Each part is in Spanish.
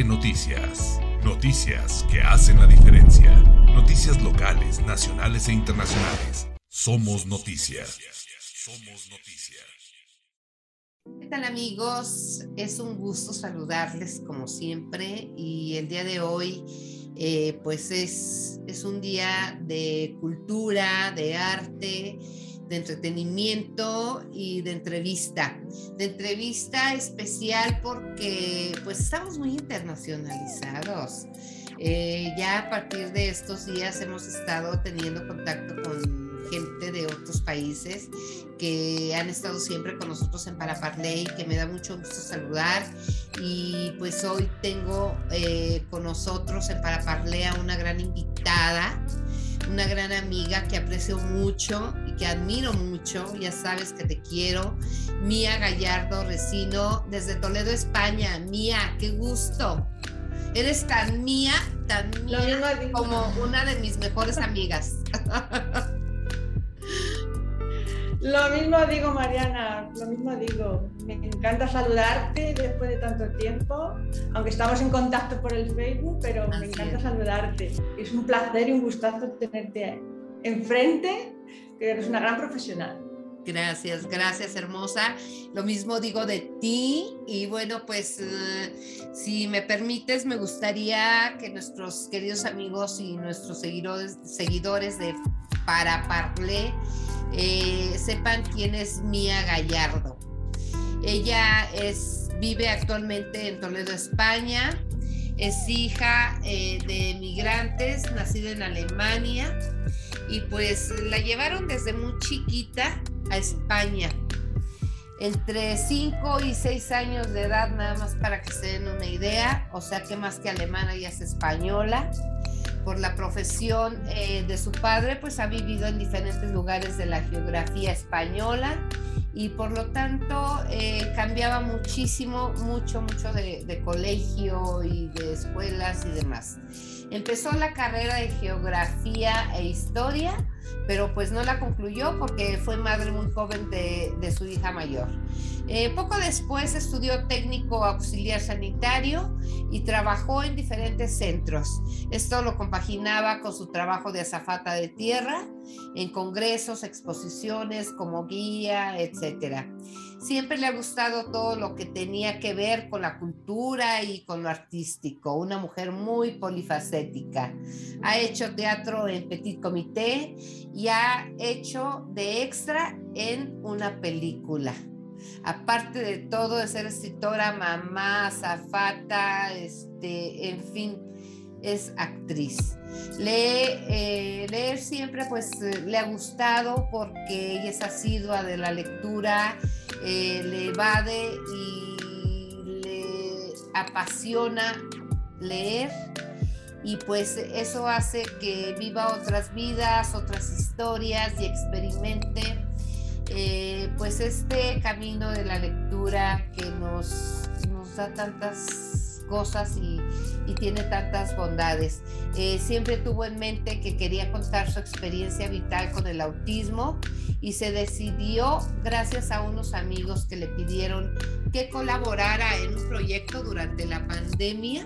Noticias. Noticias que hacen la diferencia. Noticias locales, nacionales e internacionales. Somos noticias. Somos noticias. ¿Qué tal amigos? Es un gusto saludarles como siempre y el día de hoy eh, pues es, es un día de cultura, de arte, de entretenimiento y de entrevista. De entrevista especial porque pues estamos muy internacionalizados. Eh, ya a partir de estos días hemos estado teniendo contacto con gente de otros países que han estado siempre con nosotros en Paraparley, que me da mucho gusto saludar. Y pues hoy tengo eh, con nosotros en Paraparley a una gran invitada, una gran amiga que aprecio mucho que admiro mucho, ya sabes que te quiero, Mía Gallardo Resino, desde Toledo, España. Mía, qué gusto. Eres tan mía, tan mía como una de mis mejores amigas. Lo mismo digo, Mariana, lo mismo digo. Me encanta saludarte después de tanto tiempo, aunque estamos en contacto por el Facebook, pero me encanta saludarte. Es un placer y un gustazo tenerte enfrente, que eres una gran profesional. Gracias, gracias hermosa. Lo mismo digo de ti y bueno, pues eh, si me permites, me gustaría que nuestros queridos amigos y nuestros seguidores, seguidores de Para Parler eh, sepan quién es Mía Gallardo. Ella es, vive actualmente en Toledo, España. Es hija eh, de migrantes, nacida en Alemania. Y pues la llevaron desde muy chiquita a España. Entre 5 y 6 años de edad, nada más para que se den una idea. O sea que más que alemana, ella es española por la profesión eh, de su padre, pues ha vivido en diferentes lugares de la geografía española y por lo tanto eh, cambiaba muchísimo, mucho, mucho de, de, colegio y de escuelas y demás. Empezó la carrera de geografía e historia, pero pues no la concluyó porque fue madre muy joven de, su hija mayor. Eh, poco después estudió técnico auxiliar sanitario y trabajó en diferentes centros. Esto lo compaginaba con su trabajo de azafata de tierra, en congresos, exposiciones, como guía, etc. Siempre le ha gustado todo lo que tenía que ver con la cultura y con lo artístico. Una mujer muy polifacética. Ha hecho teatro en Petit Comité y ha hecho de extra en una película aparte de todo, de ser escritora, mamá, zafata, este, en fin, es actriz. Eh, leer siempre pues le ha gustado porque ella es asidua de la lectura, eh, le evade y le apasiona leer y pues eso hace que viva otras vidas, otras historias y experimente eh, pues este camino de la lectura que nos, nos da tantas cosas y, tiene tantas bondades. Eh, siempre tuvo en mente que quería contar su experiencia vital con el autismo y se decidió gracias a unos amigos que le pidieron que colaborara en un proyecto durante la pandemia,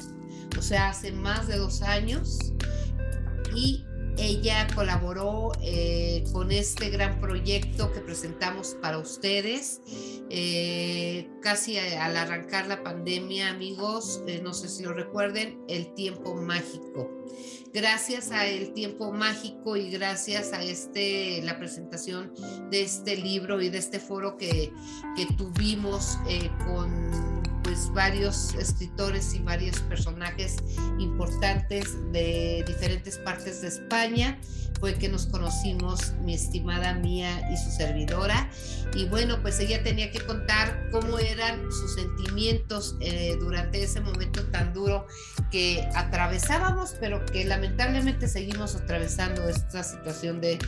o sea, hace más de dos años. Y ella colaboró eh, con este gran proyecto que presentamos para ustedes. Eh, casi al arrancar la pandemia, amigos, eh, no sé si lo recuerden, el tiempo mágico. Gracias a el tiempo mágico y gracias a este, la presentación de este libro y de este foro que, que tuvimos con pues varios escritores y varios personajes importantes de diferentes partes de España. Fue que nos conocimos mi estimada mía y su servidora. Y bueno, pues ella tenía que contar cómo eran sus sentimientos eh, durante ese momento tan duro que atravesábamos, pero que lamentablemente seguimos atravesando esta situación de,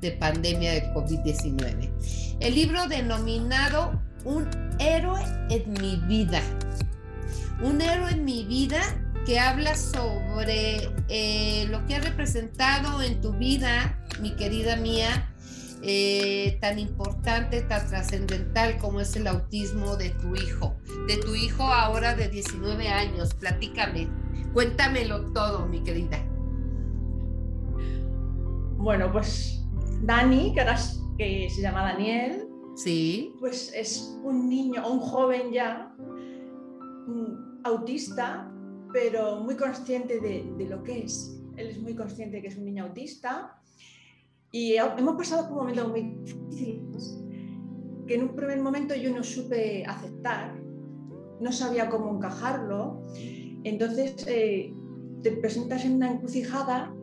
de pandemia de COVID-19. El libro denominado un héroe en mi vida. Un héroe en mi vida que habla sobre eh, lo que ha representado en tu vida, mi querida mía, eh, tan importante, tan trascendental como es el autismo de tu hijo. de tu hijo ahora de 19 años. Platícame, cuéntamelo todo, mi querida. Bueno, pues Dani, que ahora que se llama Daniel, sí. pues es un niño, un joven ya, autista, pero muy consciente de, de, lo que es. Él es muy consciente que es un niño autista y hemos pasado por momentos muy difíciles que en un primer momento yo no supe aceptar, no sabía cómo encajarlo. Entonces eh, te presentas en una encrucijada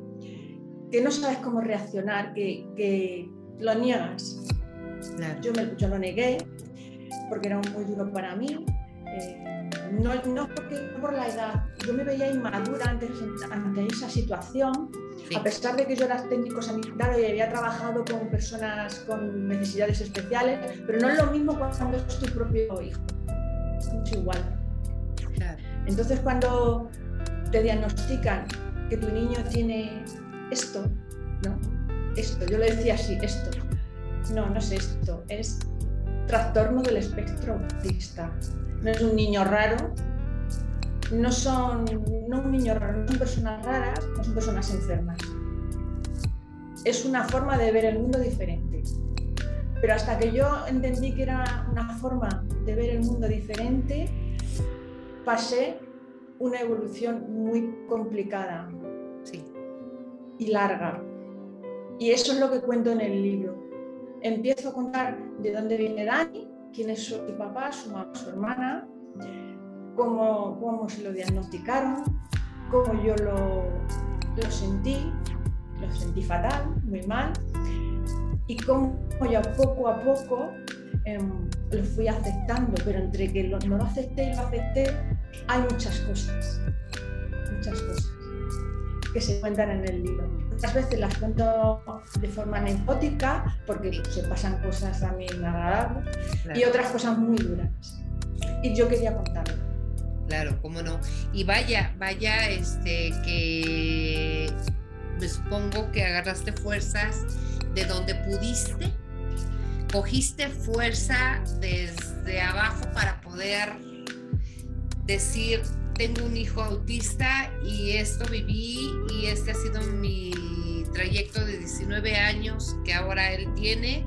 que no sabes cómo reaccionar, que, lo niegas. Yo, me, yo lo negué porque era muy duro para mí. Eh, no, no porque por la edad, yo me veía inmadura ante, ante esa situación, a pesar de que yo era técnico sanitario y había trabajado con personas con necesidades especiales, pero no es lo mismo cuando es tu propio hijo, es igual. Entonces cuando te diagnostican que tu niño tiene esto, ¿no? Esto, yo le decía así, esto. No, no es esto, es trastorno del espectro autista. No es un niño raro, no son no un niño raro, no son personas raras, no son personas enfermas. Es una forma de ver el mundo diferente. Pero hasta que yo entendí que era una forma de ver el mundo diferente, pasé una evolución muy complicada y larga. Y eso es lo que cuento en el libro. Empiezo a contar de dónde viene Dani, quién es su papá, su mamá, su hermana, cómo, cómo se lo diagnosticaron, cómo yo lo, lo sentí, lo sentí fatal, muy mal, y cómo ya poco a poco em, lo fui aceptando, pero entre que no lo acepté y lo acepté, hay muchas cosas, muchas cosas que se cuentan en el libro. Muchas veces las cuento de forma anecdótica porque se pasan cosas también agradables y otras cosas muy duras. Y yo quería contarlo. Claro, cómo no. Y vaya, vaya, este, que me supongo que agarraste fuerzas de donde pudiste, cogiste fuerza desde abajo para poder decir, tengo un hijo autista y esto viví y este ha sido mi trayecto de 19 años que ahora él tiene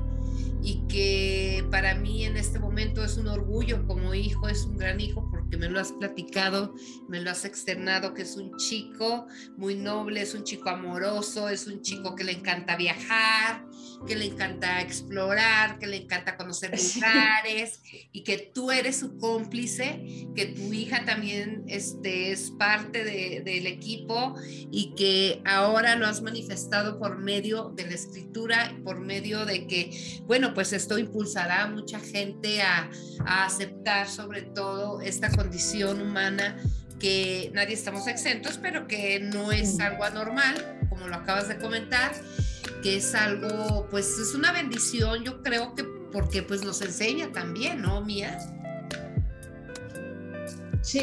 y que para mí en este momento es un orgullo como hijo, es un gran hijo que me lo has platicado, me lo has externado, que es un chico muy noble, es un chico amoroso, es un chico que le encanta viajar, que le encanta explorar, que le encanta conocer lugares y que tú eres su cómplice, que tu hija también este, es parte del equipo y que ahora lo has manifestado por medio de la escritura, por medio de que, bueno, pues esto impulsará a mucha gente a, a aceptar sobre todo esta condición humana que nadie estamos exentos, pero que no es algo anormal, como lo acabas de comentar, que es algo, pues es una bendición, yo creo que porque pues nos enseña también, ¿no, Mía? Sí,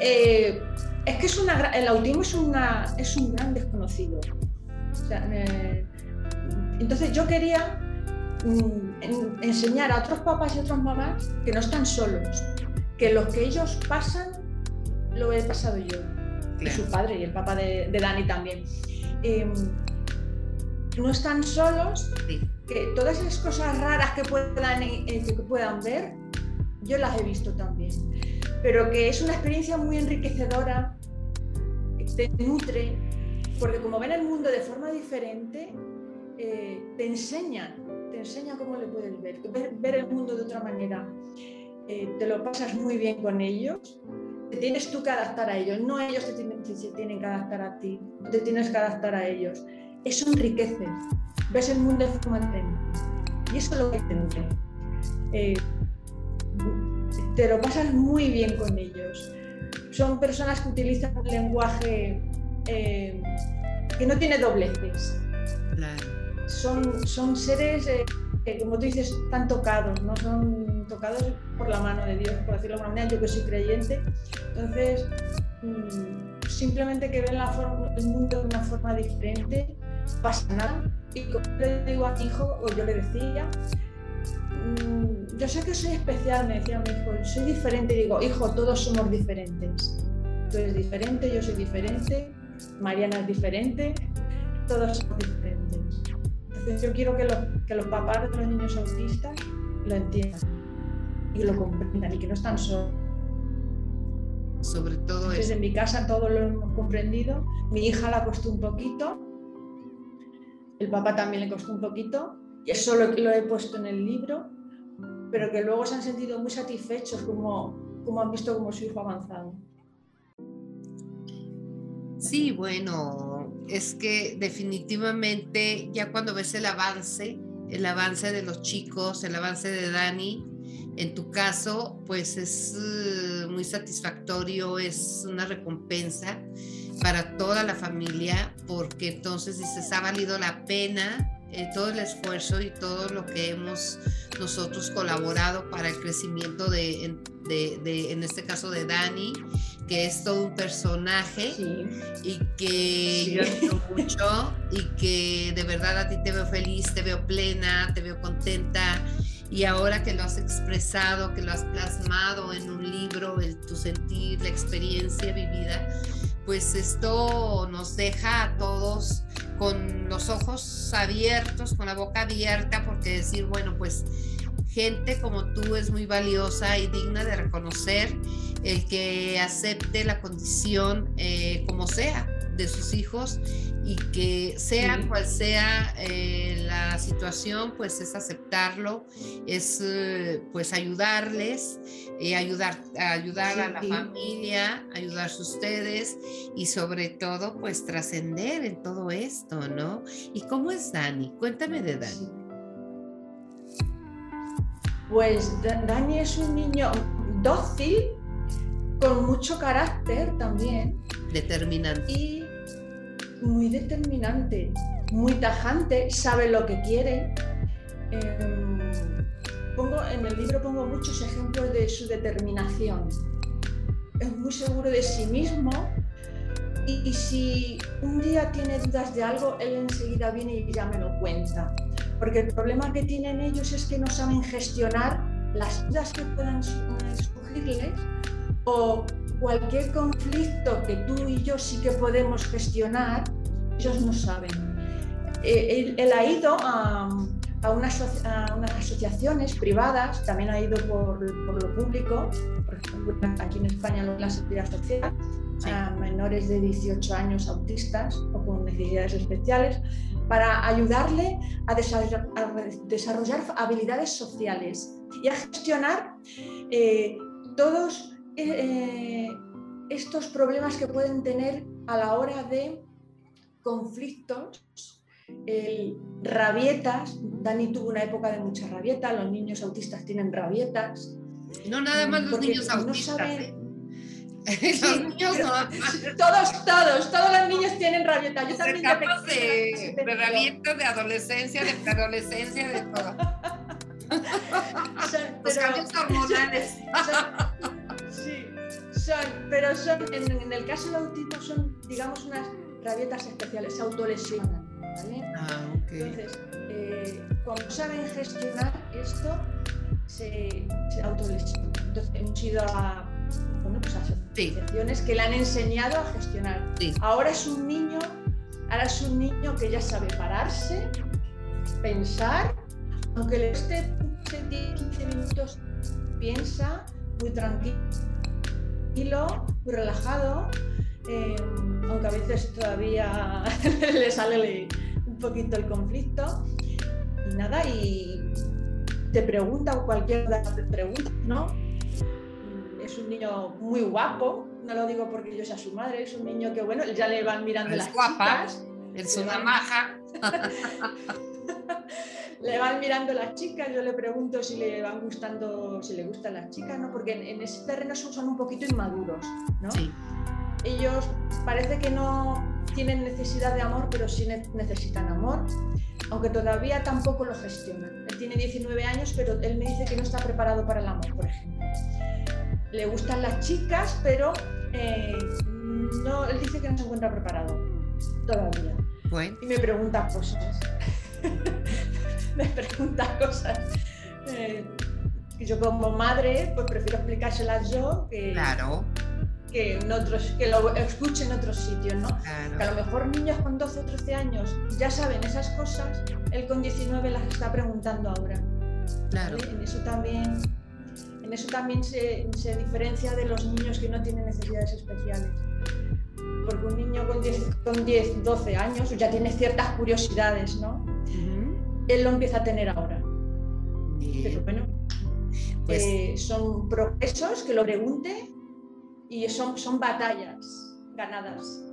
eh, es que es una, el autismo es, una, es un gran desconocido. Eh, entonces yo quería mm, enseñar a otros papás y otras mamás que no están solos, que lo que ellos pasan lo he pasado yo. Y su padre y el papá de, Dani también. No están solos, que todas esas cosas raras que puedan, eh, que puedan ver, yo las he visto también. Pero que es una experiencia muy enriquecedora, te nutre, porque como ven el mundo de forma diferente, eh, te enseñan, te enseña cómo le puedes ver, ver el mundo de otra manera. Eh, te lo pasas muy bien con ellos, te tienes tú que adaptar a ellos, no ellos te tienen, se tienen que adaptar a ti, te tienes que adaptar a ellos. Eso enriquece, ves el mundo de forma diferente. Y eso es lo que te eh, te lo pasas muy bien con ellos. Son personas que utilizan un lenguaje eh, que no tiene dobleces. Son, son seres, como tú dices, tan tocados, no son tocados por la mano de Dios, por decirlo de alguna manera, yo que soy creyente. Entonces, mm, simplemente que ven la forma, el mundo de una forma diferente, pasa nada. Y como le digo a mi hijo, o yo le decía, mm, yo sé que soy especial, me decía mi hijo, soy diferente. Y digo, hijo, todos somos diferentes. Tú eres diferente, yo soy diferente, Mariana es diferente, todos somos diferentes. Entonces yo quiero que los, que los papás de los niños autistas lo entiendan y lo comprendan y que no están solos. Sobre todo eso. en mi casa todo lo hemos comprendido. Mi hija la costó un poquito, el papá también le costó un poquito, y eso lo, he puesto en el libro, pero que luego se han sentido muy satisfechos como, como han visto como su hijo avanzado. Sí, bueno, es que definitivamente ya cuando ves el avance, el avance de los chicos, el avance de Dani, en tu caso, pues es eh, muy satisfactorio, es una recompensa para toda la familia, porque entonces dices, ha valido la pena eh, todo el esfuerzo y todo lo que hemos nosotros colaborado para el crecimiento de, en este caso de Dani, que es todo un personaje y que yo admiro mucho y que de verdad a ti te veo feliz, te veo plena, te veo contenta. Y ahora que lo has expresado, que lo has plasmado en un libro, el, tu sentir, la experiencia vivida, pues esto nos deja a todos con los ojos abiertos, con la boca abierta, porque decir, bueno, pues gente como tú es muy valiosa y digna de reconocer el que acepte la condición eh, como sea de sus hijos y que sea cual sea eh, la situación, pues es aceptarlo, es eh, pues ayudarles, eh, ayudar, ayudar a la familia, ayudarse ustedes y sobre todo pues trascender en todo esto, ¿no? ¿Y cómo es Dani? Cuéntame de Dani. Pues Dani es un niño dócil, con mucho carácter también. Determinante. Y muy determinante, muy tajante, sabe lo que quiere. Em, pongo, en el libro pongo muchos ejemplos de su determinación. Es muy seguro de sí mismo y, si un día tiene dudas de algo, él enseguida viene y ya me lo cuenta. Porque el problema que tienen ellos es que no saben gestionar las dudas que puedan surgirles o cualquier conflicto que tú y yo sí que podemos gestionar, ellos no saben. Eh, él, ha ido a, unas, asociaciones privadas, también ha ido por, lo público, por ejemplo, aquí en España la Seguridad Social, a menores de 18 años autistas o con necesidades especiales, para ayudarle a desarrollar, habilidades sociales y a gestionar eh, todos eh, estos problemas que pueden tener a la hora de conflictos, rabietas. Dani tuvo una época de mucha rabieta, los niños autistas tienen rabietas. No nada más los niños autistas. ¿eh? los niños Todos, todos, todos los niños tienen rabieta. Yo también de, de, de rabieta, de adolescencia, de preadolescencia, de todo. los cambios hormonales pero son, en, el caso del autismo son, digamos, unas rabietas especiales, se autolesionan. Ah, Entonces, eh, cuando saben gestionar esto, se, se autolesionan. Entonces, hemos ido a, bueno, pues asociaciones que le han enseñado a gestionar. Ahora es un niño, ahora es un niño que ya sabe pararse, pensar, aunque le esté 15 minutos, piensa muy tranquilo muy relajado, eh, aunque a veces todavía le sale un poquito el conflicto. Y nada, y te pregunta cualquier pregunta, ¿no? Es un niño muy guapo, no lo digo porque yo sea su madre, es un niño que, bueno, ya le van mirando las guapa, Es una maja. le van mirando las chicas, yo le pregunto si le van gustando, si le gustan las chicas, ¿no? Porque en, ese terreno son, un poquito inmaduros, ¿no? Ellos parece que no tienen necesidad de amor, pero sí necesitan amor, aunque todavía tampoco lo gestionan. Él tiene 19 años, pero él me dice que no está preparado para el amor, por ejemplo. Le gustan las chicas, pero eh, no, él dice que no se encuentra preparado todavía. Y me pregunta cosas. me pregunta cosas. Eh, yo como madre, pues prefiero explicárselas yo que, claro. que, en otros, que lo escuche en otros sitios, ¿no? Que a lo mejor niños con 12 o 13 años ya saben esas cosas, él con 19 las está preguntando ahora. Claro. En eso también, en eso también se, se diferencia de los niños que no tienen necesidades especiales porque un niño con 10, con 10 12 años ya tiene ciertas curiosidades, ¿no? Él lo empieza a tener ahora. Pero bueno, pues, eh, son progresos que lo pregunte y son, son batallas ganadas.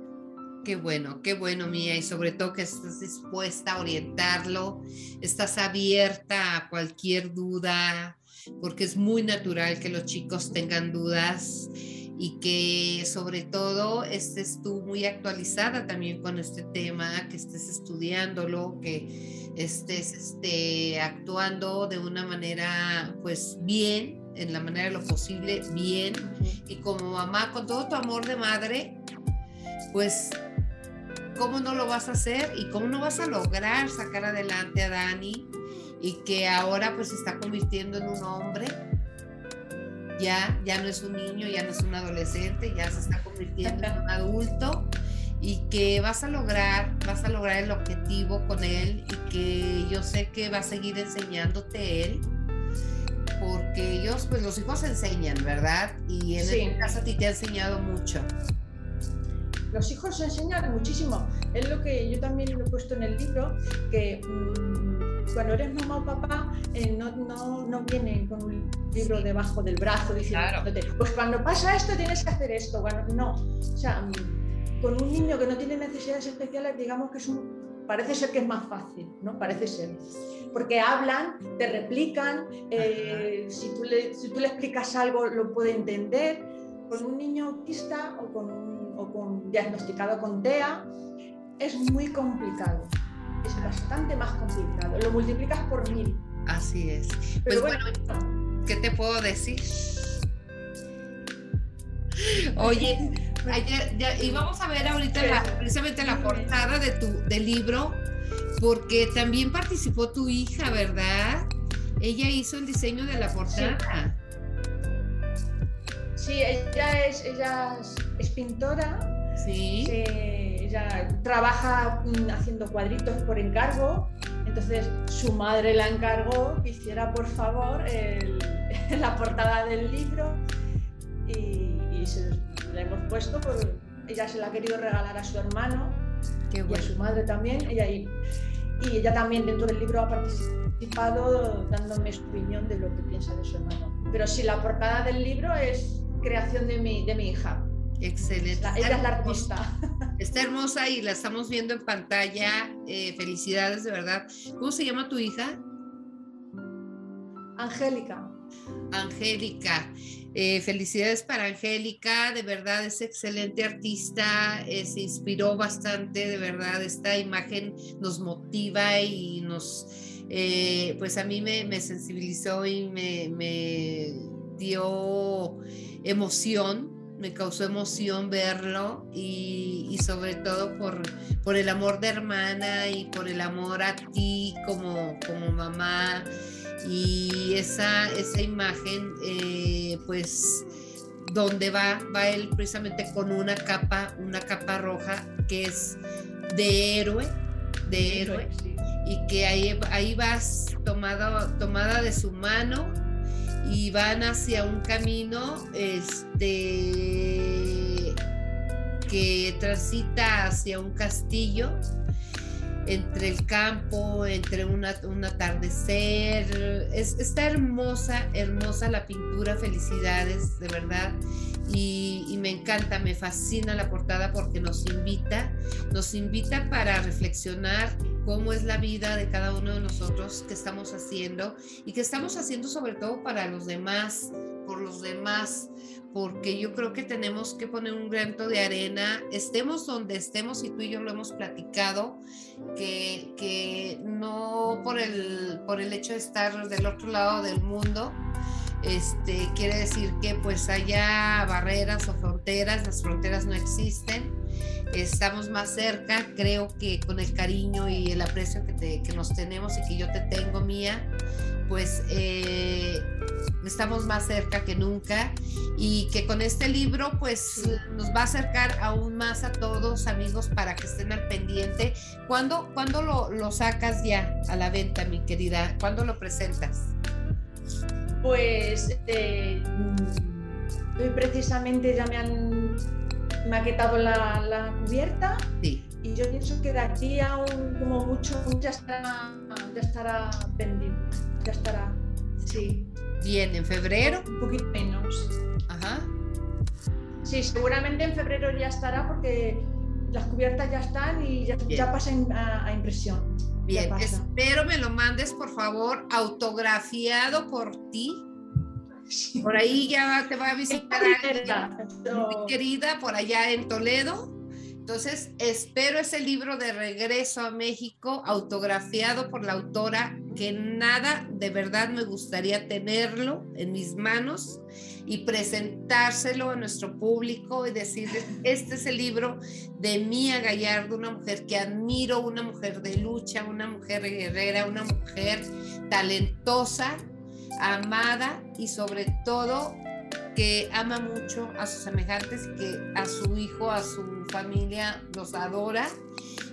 Qué bueno, qué bueno, Mía, y sobre todo que estás dispuesta a orientarlo, estás abierta a cualquier duda, porque es muy natural que los chicos tengan dudas y que sobre todo estés tú muy actualizada también con este tema, que estés estudiándolo, que estés este, actuando de una manera pues bien, en la manera de lo posible, bien, y como mamá, con todo tu amor de madre, pues ¿cómo no lo vas a hacer y cómo no vas a lograr sacar adelante a Dani y que ahora pues se está convirtiendo en un hombre? Ya, ya no es un niño, ya no es un adolescente, ya se está convirtiendo en un adulto y que vas a lograr, vas a lograr el objetivo con él y que yo sé que va a seguir enseñándote él, porque ellos, pues los hijos enseñan, ¿verdad? Y en este caso a ti te ha enseñado mucho. Los hijos enseñan muchísimo. Es lo que yo también lo he puesto en el libro, que... Mm, cuando eres mamá o papá, eh, no, no, no, vienen con un libro debajo del brazo diciendo, pues cuando pasa esto tienes que hacer esto. Bueno, no. O sea, mm, con un niño que no tiene necesidades especiales, digamos que es un, parece ser que es más fácil, ¿no? Parece ser. Porque hablan, te replican, eh, si, tú le, si tú le explicas algo lo puede entender. Con un niño autista o con, o con diagnosticado con TEA es muy complicado es bastante más complicado. Lo multiplicas por mil. Así es. pues bueno, ¿qué te puedo decir? Oye, ayer, ya, y vamos a ver ahorita precisamente la portada de tu del libro, porque también participó tu hija, ¿verdad? Ella hizo el diseño de la portada. Sí, ella es, ella es, pintora. Sí ella trabaja mm, haciendo cuadritos por encargo, entonces su madre la encargó que hiciera por favor la portada del libro y, se la hemos puesto, por, ella se la ha querido regalar a su hermano y a su madre también, ella, y, y ella también dentro del libro ha participado dándome su opinión de lo que piensa de su hermano. Pero sí, la portada del libro es creación de mi, de mi hija. Excelente. ella es la artista. Está hermosa y la estamos viendo en pantalla. Eh, felicidades, de verdad. ¿Cómo se llama tu hija? Angélica. Angélica. Eh, felicidades para Angélica, de verdad es excelente artista, eh, se inspiró bastante, de verdad esta imagen nos motiva y nos, pues a mí me, sensibilizó y me, me dio emoción me causó emoción verlo y, sobre todo por, por, el amor de hermana y por el amor a ti como, como mamá. Y esa, esa imagen eh, pues donde va, va él precisamente con una capa, una capa roja que es de héroe, de héroe, y que ahí, ahí vas tomado, tomada de su mano y van hacia un camino este, que transita hacia un castillo entre el campo, entre un atardecer. Es, está hermosa, hermosa la pintura, felicidades, de verdad. Y, y, me encanta, me fascina la portada porque nos invita, nos invita para reflexionar cómo es la vida de cada uno de nosotros, qué estamos haciendo y qué estamos haciendo sobre todo para los demás, por los demás, porque yo creo que tenemos que poner un granito de arena, estemos donde estemos y tú y yo lo hemos platicado, que, que no por el, por el hecho de estar del otro lado del mundo, este, quiere decir que pues haya barreras o fronteras, las fronteras no existen, estamos más cerca, creo que con el cariño y el aprecio que, nos tenemos y que yo te tengo, mía, pues eh, estamos más cerca que nunca y que con este libro pues nos va a acercar aún más a todos amigos para que estén al pendiente. ¿Cuándo, ¿cuándo lo, lo, sacas ya a la venta, mi querida? ¿Cuándo lo presentas? Pues eh, hoy precisamente ya me han maquetado la, la cubierta sí. y yo pienso que de aquí a un, como mucho ya estará, ya estará vendido, ya estará, sí. Bien, ¿en febrero? Un poquito menos. Ajá. Sí, seguramente en febrero ya estará porque las cubiertas ya están y ya, ya pasan a, a, impresión. Bien, espero me lo mandes por favor autografiado por ti. Por ahí ya te va a visitar mi querida por allá en Toledo. Entonces, espero ese libro de regreso a México autografiado por la autora, que nada, de verdad me gustaría tenerlo en mis manos y presentárselo a nuestro público y decirles, este es el libro de Mía Gallardo, una mujer que admiro, una mujer de lucha, una mujer guerrera, una mujer talentosa, amada y sobre todo que ama mucho a sus semejantes que a su hijo, a su familia los adora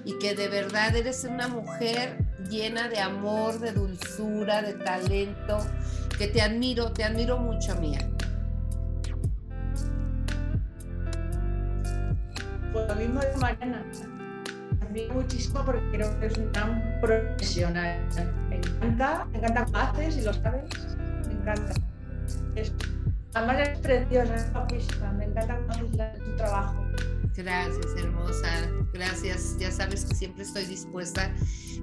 y que de verdad eres una mujer llena de amor, de dulzura, de talento, que te admiro, te admiro mucho, Mía. Pues lo mismo de Mariana. Admiro muchísimo porque creo que es un gran profesional. Me encanta, me encanta haces y lo sabes. Me encanta. Además es preciosa, me encanta cómo haces tu trabajo. Gracias, hermosa. Gracias. Ya sabes que siempre estoy dispuesta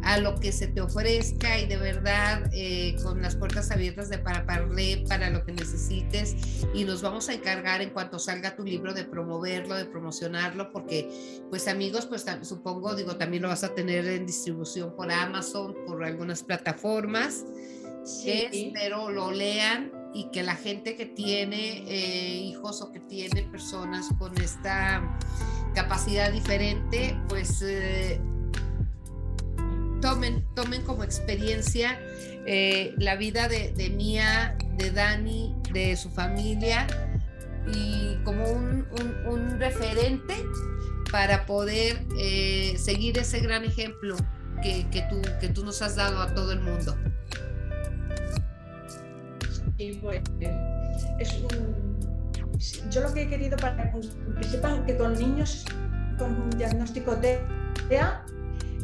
a lo que se te ofrezca y de verdad eh, con las puertas abiertas de para parler para lo que necesites y nos vamos a encargar en cuanto salga tu libro de promoverlo, de promocionarlo, porque pues amigos, pues supongo, digo, también lo vas a tener en distribución por Amazon, por algunas plataformas. Sí. Espero lo lean y que la gente que tiene eh, hijos o que tiene personas con esta capacidad diferente, pues eh, tomen, tomen como experiencia eh, la vida de, de, Mía, de Dani, de su familia y como un, un, un referente para poder seguir ese gran ejemplo que, que, tú, que tú nos has dado a todo el mundo. Pues es un, yo lo que he querido para que sepan que con niños con un diagnóstico de TEA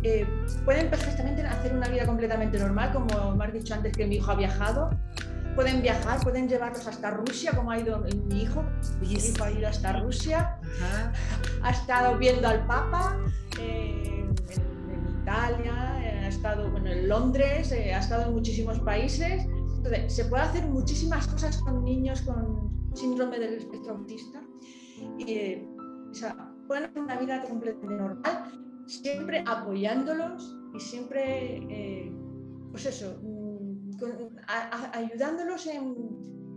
eh, pueden perfectamente hacer una vida completamente normal, como me has dicho antes que mi hijo ha viajado. Pueden viajar, pueden llevarlos hasta Rusia, como ha ido mi hijo. Mi hijo ha ido hasta Rusia, Ajá. ha estado viendo al Papa eh, en, en, Italia, eh, ha estado bueno, en Londres, eh, ha estado en muchísimos países. Entonces, se puede hacer muchísimas cosas con niños con síndrome del espectro autista. O sea, pueden hacer una vida completamente normal, siempre apoyándolos y siempre, eh, pues eso, con, a, a, ayudándolos en,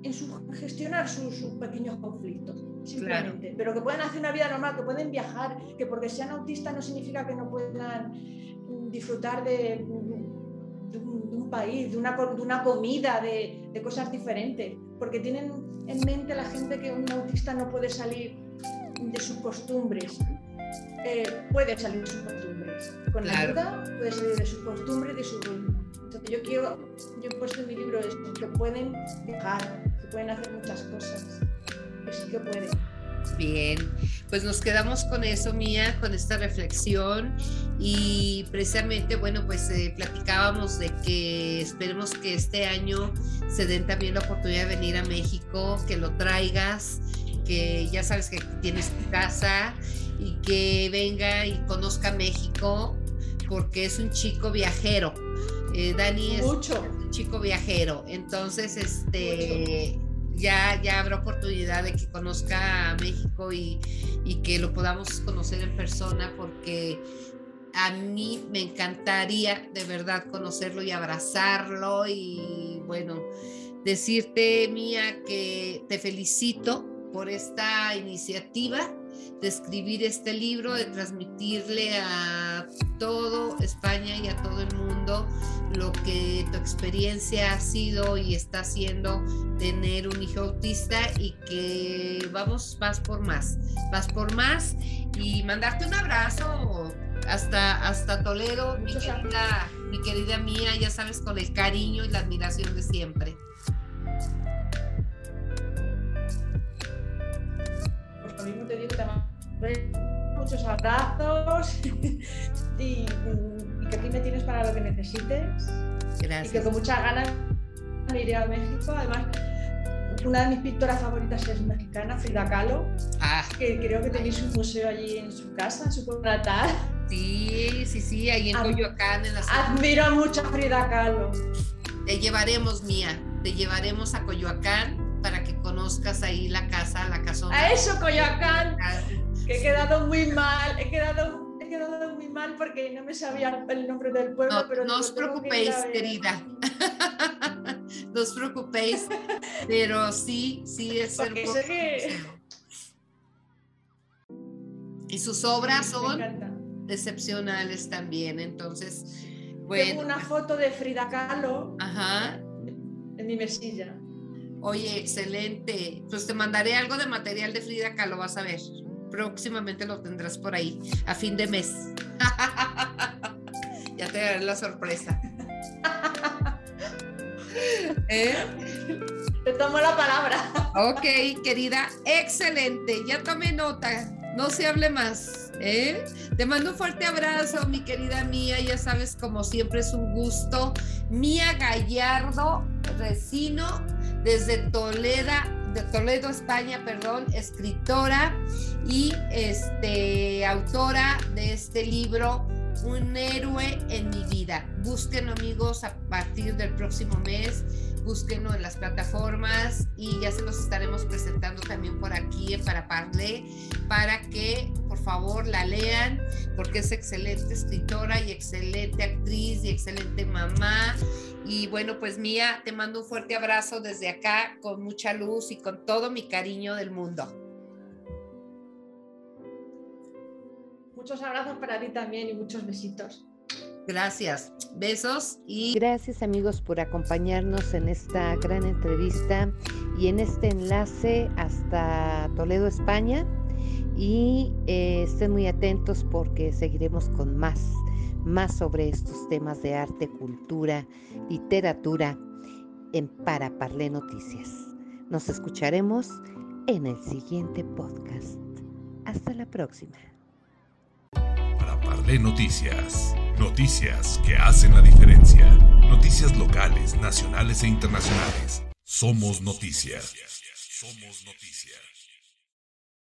en su, gestionar sus, sus, pequeños conflictos, simplemente. Claro. Pero que pueden hacer una vida normal, que pueden viajar, que porque sean autistas no significa que no puedan disfrutar de, de, un, país, de una, de una comida, de, de cosas diferentes, porque tienen en mente la gente que un autista no puede salir de sus costumbres. Eh, puede salir de sus costumbres. Con claro. ayuda puede salir de sus costumbres de su ritmo. Entonces yo quiero, yo he puesto en mi libro esto, que pueden viajar, que pueden hacer muchas cosas, que sí que pueden. Bien, pues nos quedamos con eso, Mía, con esta reflexión y precisamente, bueno, pues eh, platicábamos de que esperemos que este año se den también la oportunidad de venir a México, que lo traigas, que ya sabes que tienes tu casa y que venga y conozca México porque es un chico viajero. Eh, Dani es Mucho. un chico viajero, entonces este Mucho. Ya ya habrá oportunidad de que conozca a México y, y que lo podamos conocer en persona porque a mí me encantaría de verdad conocerlo y abrazarlo y bueno, decirte Mía que te felicito por esta iniciativa de escribir este libro, de transmitirle a todo España y a todo el mundo lo que tu experiencia ha sido y está haciendo tener un hijo autista y que vamos, vas por más, vas por más y mandarte un abrazo hasta, hasta Toledo, mi querida, mi querida mía, ya sabes, con el cariño y la admiración de siempre. Mismo te digo, te muchos abrazos y, que aquí me tienes para lo que necesites. Gracias. Y que con muchas ganas me iré a México. Además, una de mis pintoras favoritas es mexicana, Frida Kahlo, ah. que creo que tenéis un museo allí en su casa, en su pueblo natal. Sí, sí, sí, ahí en Coyoacán. En la Admiro mucho a Frida Kahlo. Te llevaremos, Mía, te llevaremos a Coyoacán conozcas ahí la casa, la casona. A eso, Coyoacán. Que he quedado muy mal, he quedado, he quedado muy mal porque no me sabía el nombre del pueblo. No, pero no os preocupéis, querida. no os preocupéis, pero sí, sí es porque que... Y sus obras son excepcionales también. Entonces, bueno. Tengo una foto de Frida Kahlo Ajá. en mi mesilla. Oye, excelente. Pues te mandaré algo de material de Frida Kahlo, vas a ver. Próximamente lo tendrás por ahí, a fin de mes. ya te daré la sorpresa. ¿Eh? Te tomo la palabra. Ok, querida, excelente. Ya tomé nota. No se hable más. ¿eh? Te mando un fuerte abrazo, mi querida Mía. Ya sabes, como siempre es un gusto. Mía Gallardo Resino, desde Toledo, de Toledo, España, perdón, escritora y este, autora de este libro, Un héroe en mi vida. Búsquenlo amigos a partir del próximo mes búsquenlo en las plataformas y ya se los estaremos presentando también por aquí Para Parle para que por favor la lean porque es excelente escritora y excelente actriz y excelente mamá. Y bueno, pues Mía, te mando un fuerte abrazo desde acá con mucha luz y con todo mi cariño del mundo. Muchos abrazos para ti también y muchos besitos. Gracias. Besos y... Gracias amigos por acompañarnos en esta gran entrevista y en este enlace hasta Toledo, España. Y eh, estén muy atentos porque seguiremos con más, más sobre estos temas de arte, cultura, literatura en Para Parle Noticias. Nos escucharemos en el siguiente podcast. Hasta la próxima. Para Parle Noticias. Noticias que hacen la diferencia. Noticias locales, nacionales e internacionales. Somos noticias. Somos noticias.